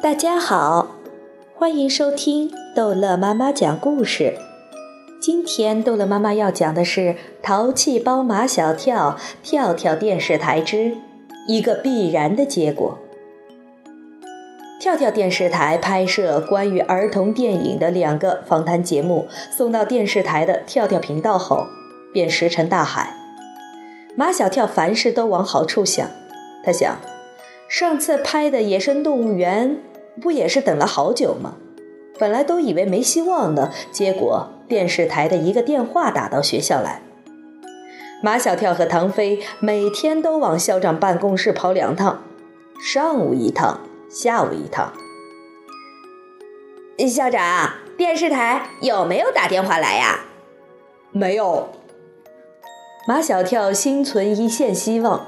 大家好，欢迎收听逗乐妈妈讲故事。今天逗乐妈妈要讲的是《淘气包马小跳跳跳电视台之一个必然的结果》。跳跳电视台拍摄关于儿童电影的两个访谈节目，送到电视台的跳跳频道后，便石沉大海。马小跳凡事都往好处想，他想，上次拍的《野生动物园》不也是等了好久吗？本来都以为没希望的，结果电视台的一个电话打到学校来。马小跳和唐飞每天都往校长办公室跑两趟，上午一趟。下午一趟，校长，电视台有没有打电话来呀？没有。马小跳心存一线希望。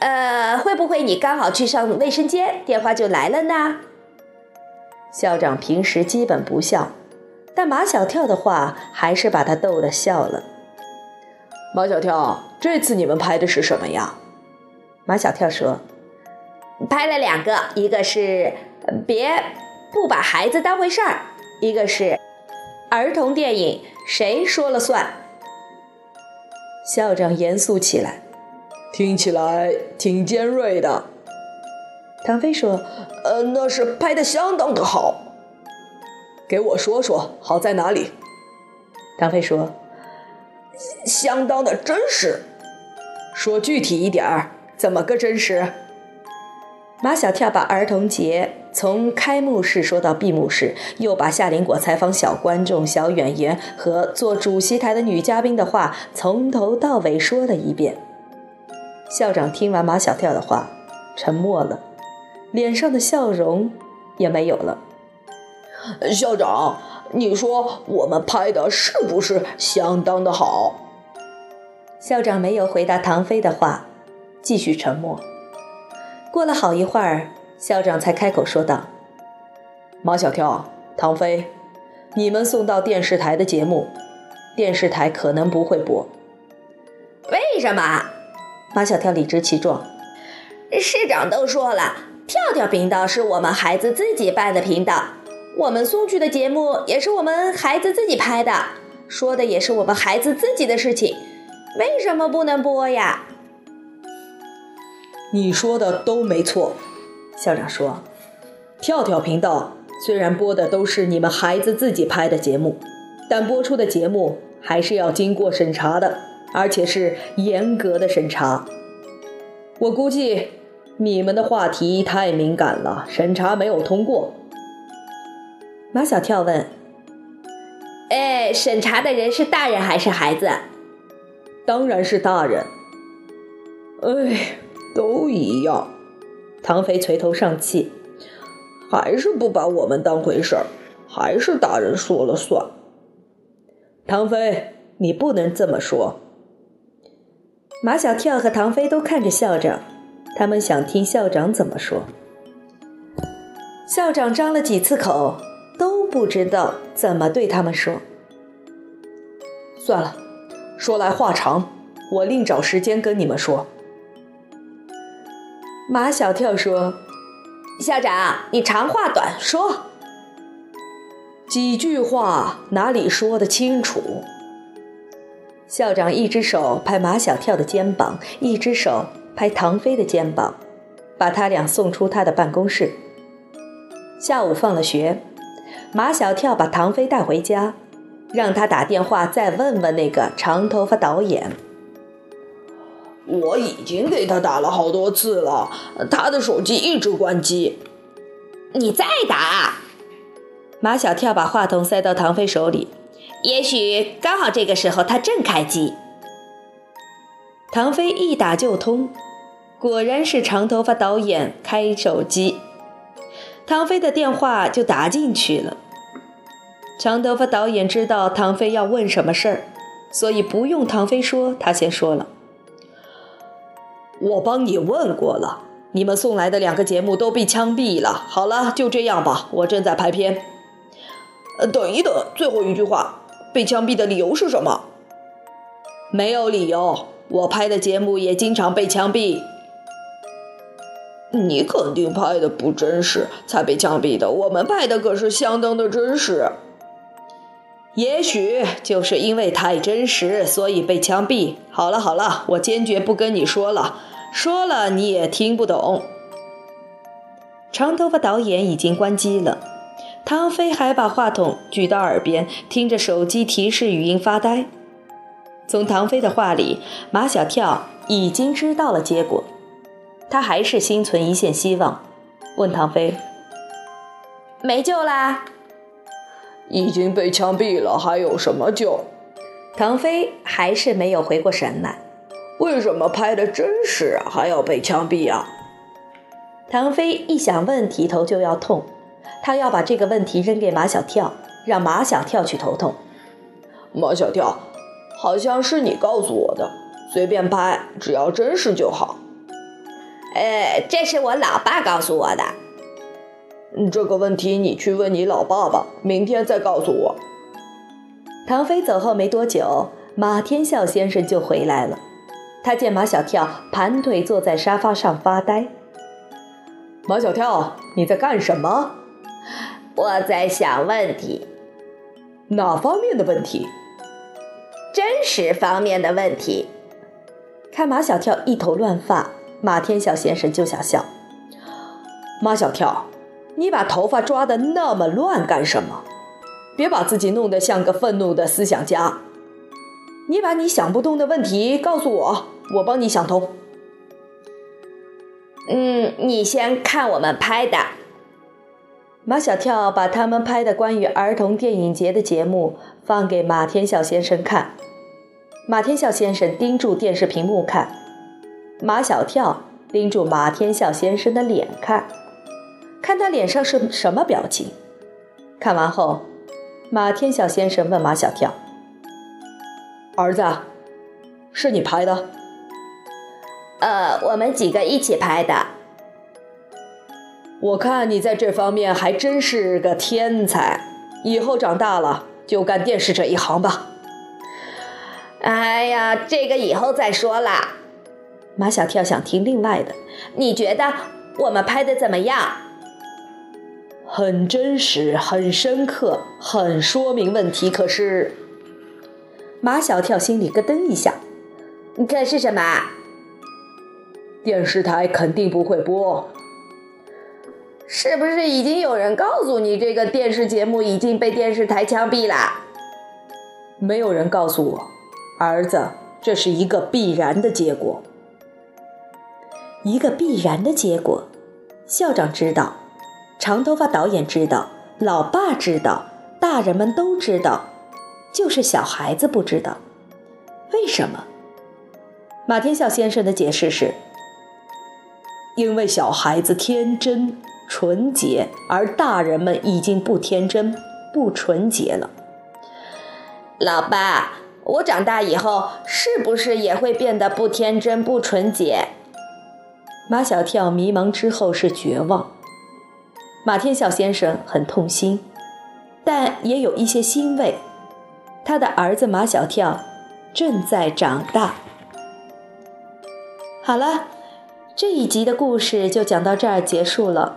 呃，会不会你刚好去上卫生间，电话就来了呢？校长平时基本不笑，但马小跳的话还是把他逗得笑了。马小跳，这次你们拍的是什么呀？马小跳说。拍了两个，一个是别不把孩子当回事儿，一个是儿童电影，谁说了算？校长严肃起来，听起来挺尖锐的。唐飞说：“呃，那是拍的相当的好。给我说说好在哪里？”唐飞说：“相当的真实。说具体一点儿，怎么个真实？”马小跳把儿童节从开幕式说到闭幕式，又把夏林果采访小观众、小演员和做主席台的女嘉宾的话从头到尾说了一遍。校长听完马小跳的话，沉默了，脸上的笑容也没有了。校长，你说我们拍的是不是相当的好？校长没有回答唐飞的话，继续沉默。过了好一会儿，校长才开口说道：“马小跳、唐飞，你们送到电视台的节目，电视台可能不会播。为什么？”马小跳理直气壮：“市长都说了，跳跳频道是我们孩子自己办的频道，我们送去的节目也是我们孩子自己拍的，说的也是我们孩子自己的事情，为什么不能播呀？”你说的都没错，校长说：“跳跳频道虽然播的都是你们孩子自己拍的节目，但播出的节目还是要经过审查的，而且是严格的审查。我估计你们的话题太敏感了，审查没有通过。”马小跳问：“哎，审查的人是大人还是孩子？”“当然是大人。”“哎。”都一样，唐飞垂头丧气，还是不把我们当回事儿，还是大人说了算。唐飞，你不能这么说。马小跳和唐飞都看着校长，他们想听校长怎么说。校长张了几次口，都不知道怎么对他们说。算了，说来话长，我另找时间跟你们说。马小跳说：“校长，你长话短说，几句话哪里说得清楚？”校长一只手拍马小跳的肩膀，一只手拍唐飞的肩膀，把他俩送出他的办公室。下午放了学，马小跳把唐飞带回家，让他打电话再问问那个长头发导演。我已经给他打了好多次了，他的手机一直关机。你再打。马小跳把话筒塞到唐飞手里，也许刚好这个时候他正开机。唐飞一打就通，果然是长头发导演开手机，唐飞的电话就打进去了。长头发导演知道唐飞要问什么事儿，所以不用唐飞说，他先说了。我帮你问过了，你们送来的两个节目都被枪毙了。好了，就这样吧，我正在拍片。呃，等一等，最后一句话，被枪毙的理由是什么？没有理由，我拍的节目也经常被枪毙。你肯定拍的不真实，才被枪毙的。我们拍的可是相当的真实。也许就是因为太真实，所以被枪毙。好了好了，我坚决不跟你说了，说了你也听不懂。长头发导演已经关机了，唐飞还把话筒举到耳边，听着手机提示语音发呆。从唐飞的话里，马小跳已经知道了结果，他还是心存一线希望，问唐飞：“没救啦？”已经被枪毙了，还有什么救？唐飞还是没有回过神来。为什么拍的真实还要被枪毙啊？唐飞一想问题头就要痛，他要把这个问题扔给马小跳，让马小跳去头痛。马小跳，好像是你告诉我的，随便拍，只要真实就好。呃，这是我老爸告诉我的。这个问题你去问你老爸吧，明天再告诉我。唐飞走后没多久，马天笑先生就回来了。他见马小跳盘腿坐在沙发上发呆。马小跳，你在干什么？我在想问题。哪方面的问题？真实方面的问题。看马小跳一头乱发，马天笑先生就想笑。马小跳。你把头发抓得那么乱干什么？别把自己弄得像个愤怒的思想家。你把你想不通的问题告诉我，我帮你想通。嗯，你先看我们拍的。马小跳把他们拍的关于儿童电影节的节目放给马天笑先生看。马天笑先生盯住电视屏幕看，马小跳盯住马天笑先生的脸看。看他脸上是什么表情。看完后，马天笑先生问马小跳：“儿子，是你拍的？”“呃，我们几个一起拍的。”“我看你在这方面还真是个天才，以后长大了就干电视这一行吧。”“哎呀，这个以后再说啦。”马小跳想听另外的。你觉得我们拍的怎么样？很真实，很深刻，很说明问题。可是，马小跳心里咯噔一下。可是什么？电视台肯定不会播。是不是已经有人告诉你，这个电视节目已经被电视台枪毙了？没有人告诉我，儿子，这是一个必然的结果。一个必然的结果，校长知道。长头发导演知道，老爸知道，大人们都知道，就是小孩子不知道。为什么？马天笑先生的解释是：因为小孩子天真纯洁，而大人们已经不天真不纯洁了。老爸，我长大以后是不是也会变得不天真不纯洁？马小跳迷茫之后是绝望。马天笑先生很痛心，但也有一些欣慰。他的儿子马小跳正在长大。好了，这一集的故事就讲到这儿结束了。